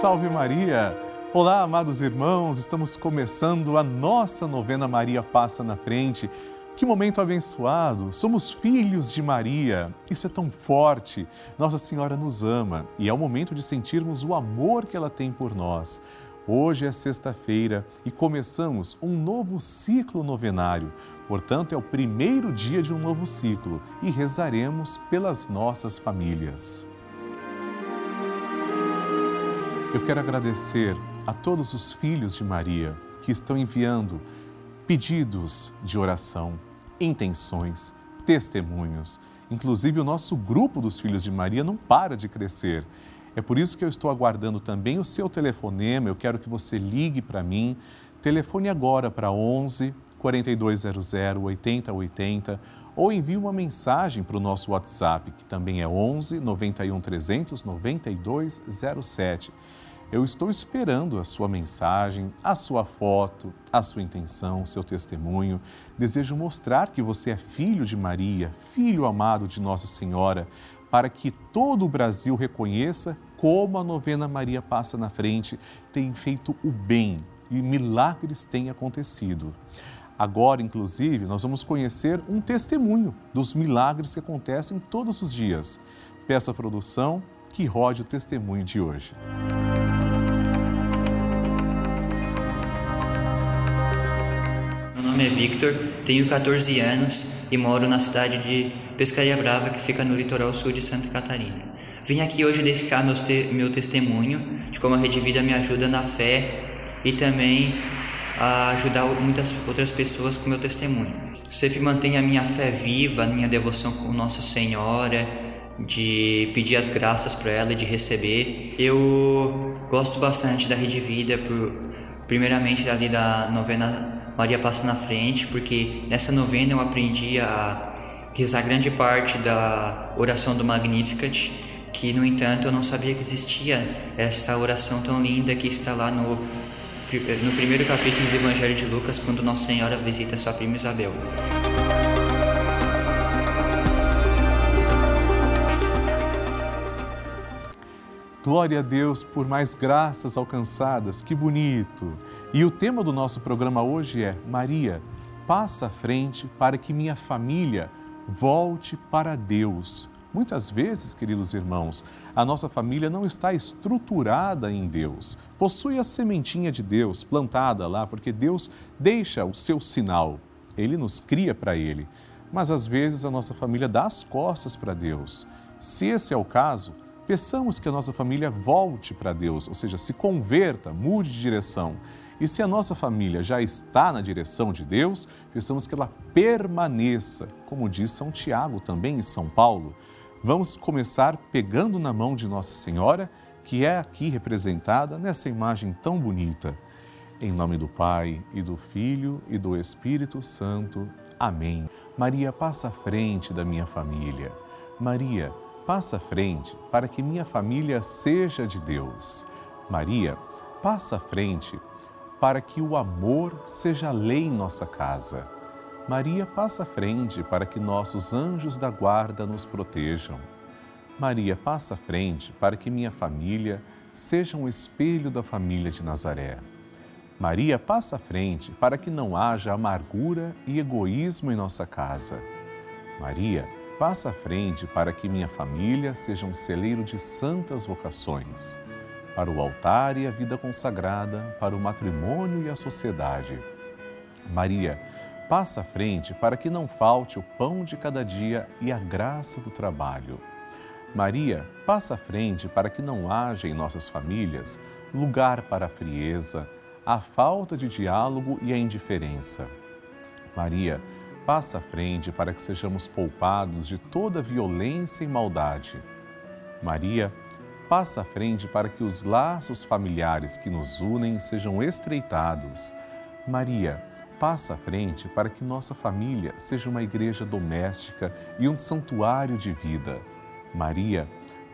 Salve Maria! Olá, amados irmãos, estamos começando a nossa novena Maria Passa na Frente. Que momento abençoado! Somos filhos de Maria. Isso é tão forte. Nossa Senhora nos ama e é o momento de sentirmos o amor que ela tem por nós. Hoje é sexta-feira e começamos um novo ciclo novenário. Portanto, é o primeiro dia de um novo ciclo e rezaremos pelas nossas famílias. Eu quero agradecer a todos os filhos de Maria que estão enviando pedidos de oração, intenções, testemunhos. Inclusive, o nosso grupo dos Filhos de Maria não para de crescer. É por isso que eu estou aguardando também o seu telefonema. Eu quero que você ligue para mim. Telefone agora para 11 4200 8080 ou envie uma mensagem para o nosso WhatsApp, que também é 11 91 300 9207. Eu estou esperando a sua mensagem, a sua foto, a sua intenção, o seu testemunho. Desejo mostrar que você é filho de Maria, filho amado de Nossa Senhora, para que todo o Brasil reconheça como a novena Maria passa na frente tem feito o bem e milagres têm acontecido. Agora, inclusive, nós vamos conhecer um testemunho dos milagres que acontecem todos os dias. Peço à produção que rode o testemunho de hoje. Nome é Victor, tenho 14 anos e moro na cidade de Pescaria Brava, que fica no litoral sul de Santa Catarina. Vim aqui hoje deixar meu, te meu testemunho de como a Rede Vida me ajuda na fé e também a ajudar muitas outras pessoas com meu testemunho. Sempre mantenho a minha fé viva, a minha devoção com Nossa Senhora, de pedir as graças para ela e de receber. Eu gosto bastante da Rede Vida, por, primeiramente ali da novena Maria passa na frente, porque nessa novena eu aprendi a rezar grande parte da oração do Magnificat, que no entanto eu não sabia que existia essa oração tão linda que está lá no, no primeiro capítulo do Evangelho de Lucas, quando Nossa Senhora visita sua prima Isabel. Glória a Deus por mais graças alcançadas, que bonito! E o tema do nosso programa hoje é Maria, passa à frente para que minha família volte para Deus. Muitas vezes, queridos irmãos, a nossa família não está estruturada em Deus. Possui a sementinha de Deus plantada lá, porque Deus deixa o seu sinal. Ele nos cria para Ele. Mas às vezes a nossa família dá as costas para Deus. Se esse é o caso, peçamos que a nossa família volte para Deus, ou seja, se converta, mude de direção e se a nossa família já está na direção de Deus, precisamos que ela permaneça, como diz São Tiago também em São Paulo. Vamos começar pegando na mão de Nossa Senhora, que é aqui representada nessa imagem tão bonita. Em nome do Pai e do Filho e do Espírito Santo. Amém. Maria, passa à frente da minha família. Maria, passa à frente para que minha família seja de Deus. Maria, passa à frente para que o amor seja lei em nossa casa. Maria passa à frente para que nossos anjos da guarda nos protejam. Maria passa à frente para que minha família seja um espelho da família de Nazaré. Maria passa à frente para que não haja amargura e egoísmo em nossa casa. Maria passa à frente para que minha família seja um celeiro de santas vocações para o altar e a vida consagrada, para o matrimônio e a sociedade. Maria, passa à frente para que não falte o pão de cada dia e a graça do trabalho. Maria, passa à frente para que não haja em nossas famílias lugar para a frieza, a falta de diálogo e a indiferença. Maria, passa à frente para que sejamos poupados de toda violência e maldade. Maria, passa à frente para que os laços familiares que nos unem sejam estreitados. Maria, passa à frente para que nossa família seja uma igreja doméstica e um santuário de vida. Maria,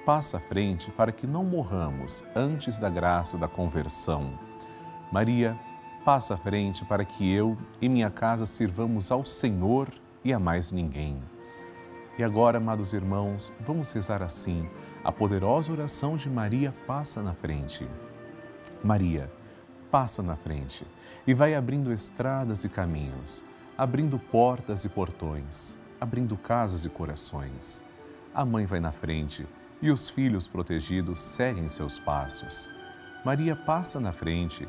passa à frente para que não morramos antes da graça da conversão. Maria, passa à frente para que eu e minha casa sirvamos ao Senhor e a mais ninguém. E agora, amados irmãos, vamos rezar assim. A poderosa oração de Maria passa na frente. Maria, passa na frente e vai abrindo estradas e caminhos, abrindo portas e portões, abrindo casas e corações. A mãe vai na frente e os filhos protegidos seguem seus passos. Maria passa na frente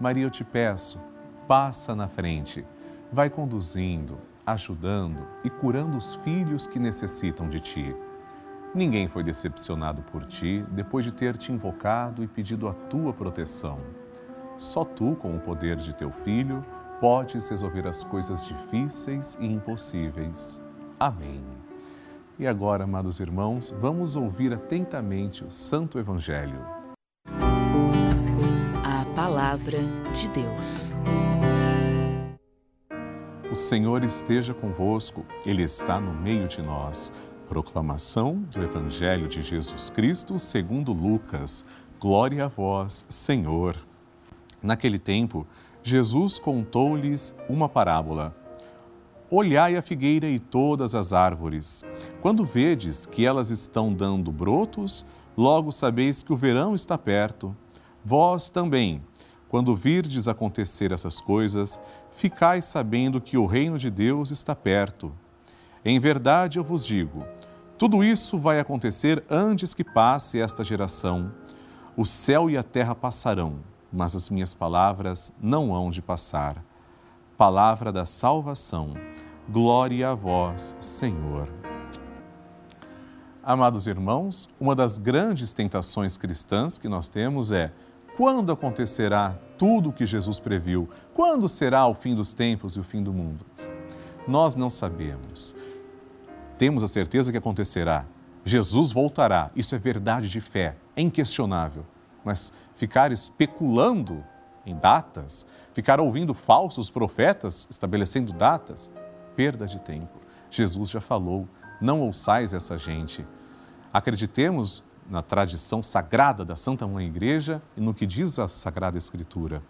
Maria, eu te peço, passa na frente, vai conduzindo, ajudando e curando os filhos que necessitam de ti. Ninguém foi decepcionado por ti depois de ter te invocado e pedido a tua proteção. Só tu, com o poder de teu filho, podes resolver as coisas difíceis e impossíveis. Amém. E agora, amados irmãos, vamos ouvir atentamente o Santo Evangelho. Palavra de Deus. O Senhor esteja convosco, Ele está no meio de nós. Proclamação do Evangelho de Jesus Cristo segundo Lucas. Glória a vós, Senhor. Naquele tempo, Jesus contou-lhes uma parábola. Olhai a figueira e todas as árvores. Quando vedes que elas estão dando brotos, logo sabeis que o verão está perto. Vós também, quando virdes acontecer essas coisas, ficais sabendo que o reino de Deus está perto. Em verdade eu vos digo, tudo isso vai acontecer antes que passe esta geração. O céu e a terra passarão, mas as minhas palavras não hão de passar. Palavra da salvação. Glória a vós, Senhor. Amados irmãos, uma das grandes tentações cristãs que nós temos é quando acontecerá tudo o que Jesus previu? Quando será o fim dos tempos e o fim do mundo? Nós não sabemos temos a certeza que acontecerá. Jesus voltará. Isso é verdade de fé, é inquestionável. Mas ficar especulando em datas, ficar ouvindo falsos profetas estabelecendo datas, perda de tempo. Jesus já falou: não ouçais essa gente. Acreditemos na tradição sagrada da Santa Mãe Igreja e no que diz a Sagrada Escritura.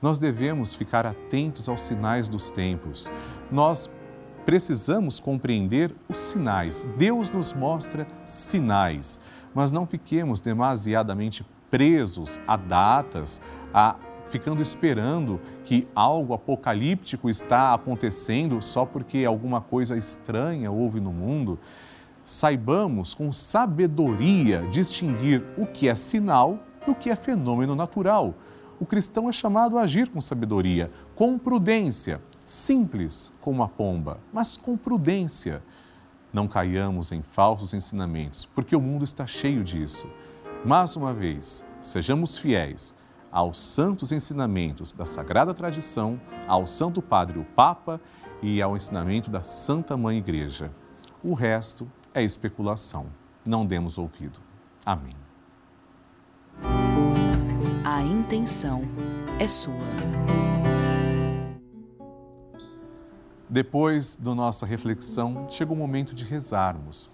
Nós devemos ficar atentos aos sinais dos tempos. Nós precisamos compreender os sinais. Deus nos mostra sinais, mas não fiquemos demasiadamente presos a datas, a ficando esperando que algo apocalíptico está acontecendo só porque alguma coisa estranha houve no mundo. Saibamos com sabedoria distinguir o que é sinal e o que é fenômeno natural. O cristão é chamado a agir com sabedoria, com prudência, simples como a pomba, mas com prudência. Não caiamos em falsos ensinamentos, porque o mundo está cheio disso. Mais uma vez, sejamos fiéis aos santos ensinamentos da sagrada tradição, ao Santo Padre, o Papa, e ao ensinamento da Santa Mãe Igreja. O resto é especulação. Não demos ouvido. Amém. A intenção é sua. Depois da nossa reflexão, chega o momento de rezarmos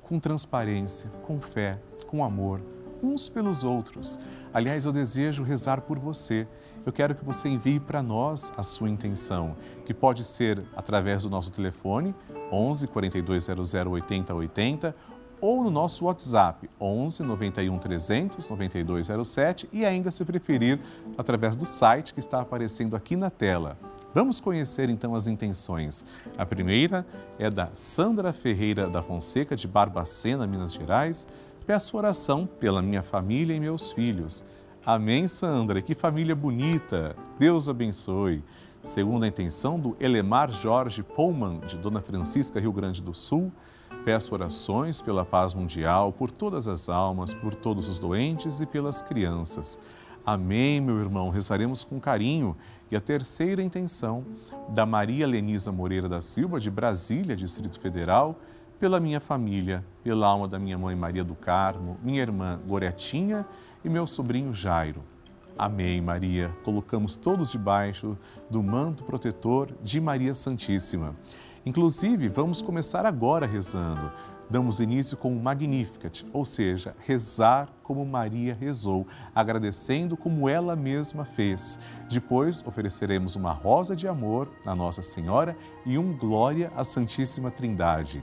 com transparência, com fé, com amor, uns pelos outros. Aliás, eu desejo rezar por você. Eu quero que você envie para nós a sua intenção, que pode ser através do nosso telefone 11 4200 8080 ou no nosso WhatsApp 11 91 300 9207 e ainda se preferir através do site que está aparecendo aqui na tela Vamos conhecer então as intenções. A primeira é da Sandra Ferreira da Fonseca, de Barbacena, Minas Gerais. Peço oração pela minha família e meus filhos. Amém, Sandra. Que família bonita. Deus abençoe. Segundo a intenção do Elemar Jorge Pullman, de Dona Francisca, Rio Grande do Sul, peço orações pela paz mundial, por todas as almas, por todos os doentes e pelas crianças. Amém, meu irmão. Rezaremos com carinho e a terceira intenção da Maria Lenisa Moreira da Silva, de Brasília, Distrito Federal, pela minha família, pela alma da minha mãe Maria do Carmo, minha irmã Goretinha e meu sobrinho Jairo. Amém, Maria. Colocamos todos debaixo do manto protetor de Maria Santíssima. Inclusive, vamos começar agora rezando. Damos início com o Magnificat, ou seja, rezar como Maria rezou, agradecendo como ela mesma fez. Depois, ofereceremos uma rosa de amor à Nossa Senhora e um glória à Santíssima Trindade.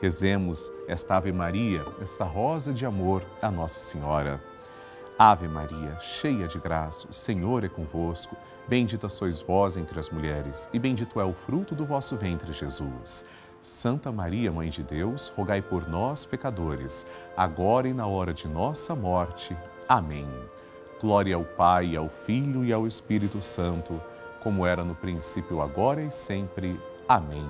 Rezemos esta Ave Maria, esta rosa de amor à Nossa Senhora. Ave Maria, cheia de graça, o Senhor é convosco. Bendita sois vós entre as mulheres, e bendito é o fruto do vosso ventre, Jesus. Santa Maria, Mãe de Deus, rogai por nós, pecadores, agora e na hora de nossa morte. Amém. Glória ao Pai, ao Filho e ao Espírito Santo, como era no princípio, agora e sempre. Amém.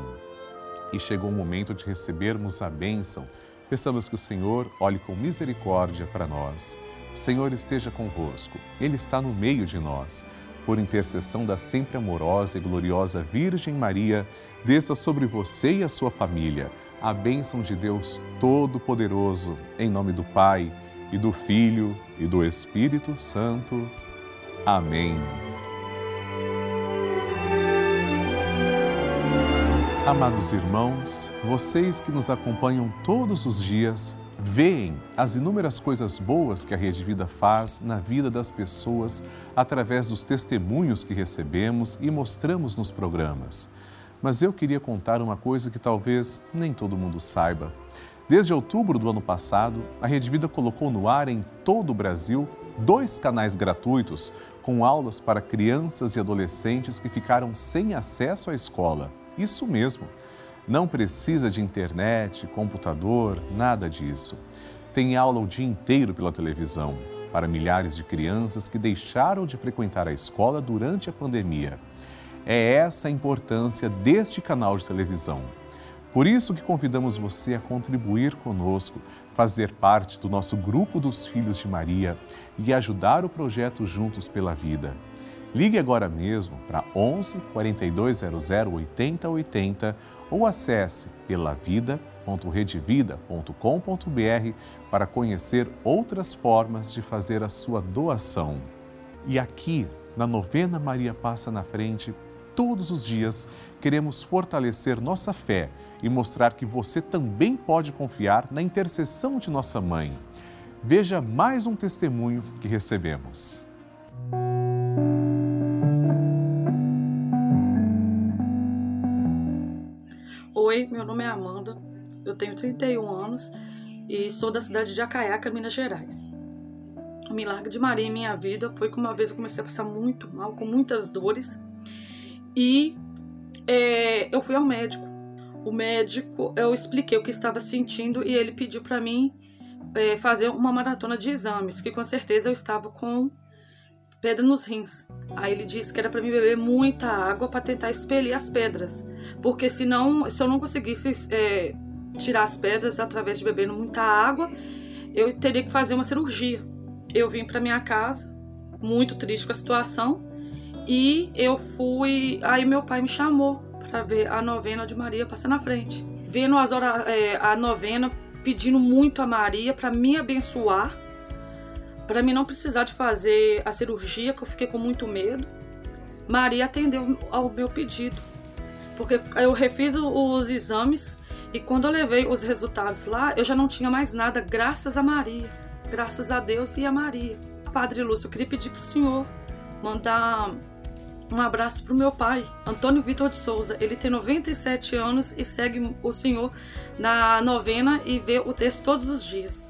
E chegou o momento de recebermos a bênção. Peçamos que o Senhor olhe com misericórdia para nós. Senhor esteja convosco, Ele está no meio de nós. Por intercessão da sempre amorosa e gloriosa Virgem Maria, desça sobre você e a sua família a bênção de Deus Todo-Poderoso, em nome do Pai, e do Filho, e do Espírito Santo. Amém. Amados irmãos, vocês que nos acompanham todos os dias, veem as inúmeras coisas boas que a Rede Vida faz na vida das pessoas através dos testemunhos que recebemos e mostramos nos programas. Mas eu queria contar uma coisa que talvez nem todo mundo saiba. Desde outubro do ano passado, a Rede Vida colocou no ar em todo o Brasil dois canais gratuitos com aulas para crianças e adolescentes que ficaram sem acesso à escola. Isso mesmo não precisa de internet, computador, nada disso. Tem aula o dia inteiro pela televisão para milhares de crianças que deixaram de frequentar a escola durante a pandemia. É essa a importância deste canal de televisão. Por isso que convidamos você a contribuir conosco, fazer parte do nosso grupo dos Filhos de Maria e ajudar o projeto Juntos pela Vida. Ligue agora mesmo para 11 4200 8080 ou acesse pelavida.redevida.com.br para conhecer outras formas de fazer a sua doação. E aqui, na novena Maria Passa na Frente, todos os dias queremos fortalecer nossa fé e mostrar que você também pode confiar na intercessão de nossa mãe. Veja mais um testemunho que recebemos. Oi, meu nome é Amanda, eu tenho 31 anos e sou da cidade de Acaiaca, Minas Gerais. O milagre de Maria em minha vida foi que uma vez eu comecei a passar muito mal, com muitas dores, e é, eu fui ao médico. O médico, eu expliquei o que estava sentindo e ele pediu para mim é, fazer uma maratona de exames, que com certeza eu estava com pedra nos rins. Aí ele disse que era para mim beber muita água para tentar expelir as pedras, porque senão, se eu não conseguisse é, tirar as pedras através de beber muita água, eu teria que fazer uma cirurgia. Eu vim para minha casa, muito triste com a situação, e eu fui. Aí meu pai me chamou para ver a novena de Maria passar na frente, vendo as horas, é, a novena, pedindo muito a Maria para me abençoar para mim não precisar de fazer a cirurgia, que eu fiquei com muito medo. Maria atendeu ao meu pedido, porque eu refiz os exames e quando eu levei os resultados lá, eu já não tinha mais nada, graças a Maria, graças a Deus e a Maria. Padre Lúcio, eu queria pedir para o senhor mandar um abraço para o meu pai, Antônio Vitor de Souza. Ele tem 97 anos e segue o Senhor na novena e vê o texto todos os dias.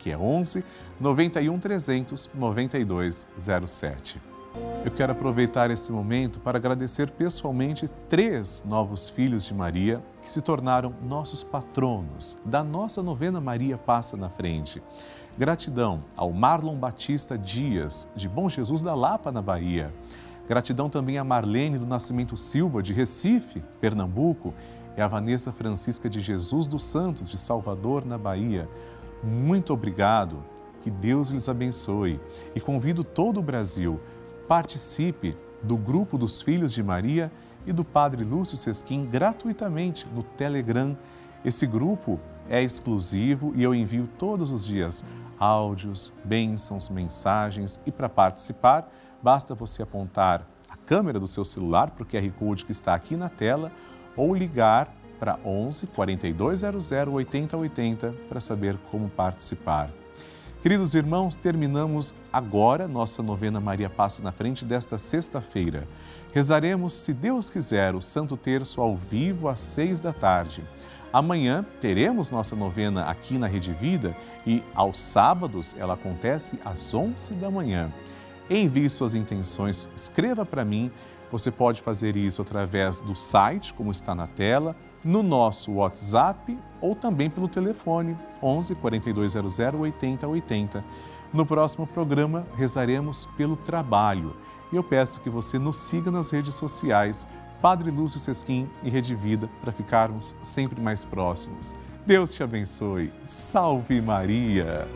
que é 11 91 300 9207. Eu quero aproveitar esse momento para agradecer pessoalmente três novos filhos de Maria que se tornaram nossos patronos da nossa novena Maria Passa na Frente. Gratidão ao Marlon Batista Dias, de Bom Jesus da Lapa, na Bahia. Gratidão também a Marlene do Nascimento Silva, de Recife, Pernambuco, e a Vanessa Francisca de Jesus dos Santos, de Salvador, na Bahia. Muito obrigado que Deus lhes abençoe e convido todo o Brasil. Participe do grupo dos Filhos de Maria e do Padre Lúcio Sesquim gratuitamente no Telegram. Esse grupo é exclusivo e eu envio todos os dias áudios, bênçãos, mensagens e para participar basta você apontar a câmera do seu celular para o QR Code que está aqui na tela ou ligar para 11 4200 8080 para saber como participar. Queridos irmãos, terminamos agora nossa novena Maria Passa na Frente desta sexta-feira. Rezaremos, se Deus quiser, o Santo Terço ao vivo às seis da tarde. Amanhã teremos nossa novena aqui na Rede Vida e aos sábados ela acontece às onze da manhã. Envie suas intenções, escreva para mim. Você pode fazer isso através do site, como está na tela, no nosso WhatsApp ou também pelo telefone 11 4200 8080. No próximo programa, rezaremos pelo trabalho. E eu peço que você nos siga nas redes sociais, Padre Lúcio Sesquim e Rede Vida, para ficarmos sempre mais próximos. Deus te abençoe. Salve Maria!